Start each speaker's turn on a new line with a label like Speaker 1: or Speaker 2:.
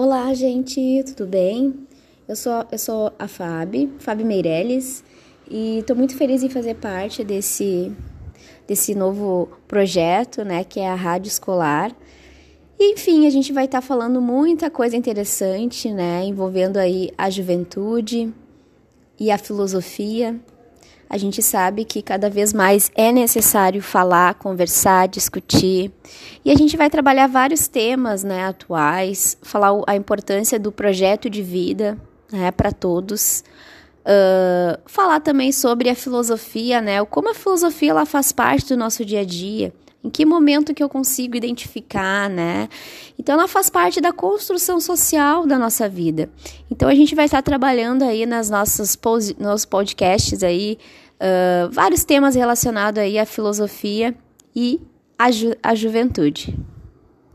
Speaker 1: Olá, gente, tudo bem? Eu sou, eu sou a Fábio, Fábio Meirelles, e estou muito feliz em fazer parte desse, desse novo projeto, né, que é a Rádio Escolar. E, enfim, a gente vai estar tá falando muita coisa interessante, né, envolvendo aí a juventude e a filosofia. A gente sabe que cada vez mais é necessário falar, conversar, discutir. E a gente vai trabalhar vários temas né, atuais, falar a importância do projeto de vida né, para todos. Uh, falar também sobre a filosofia, né? Como a filosofia ela faz parte do nosso dia a dia. Em que momento que eu consigo identificar, né? Então ela faz parte da construção social da nossa vida. Então a gente vai estar trabalhando aí nas nossas nos podcasts aí uh, vários temas relacionados aí à filosofia e à, ju à juventude.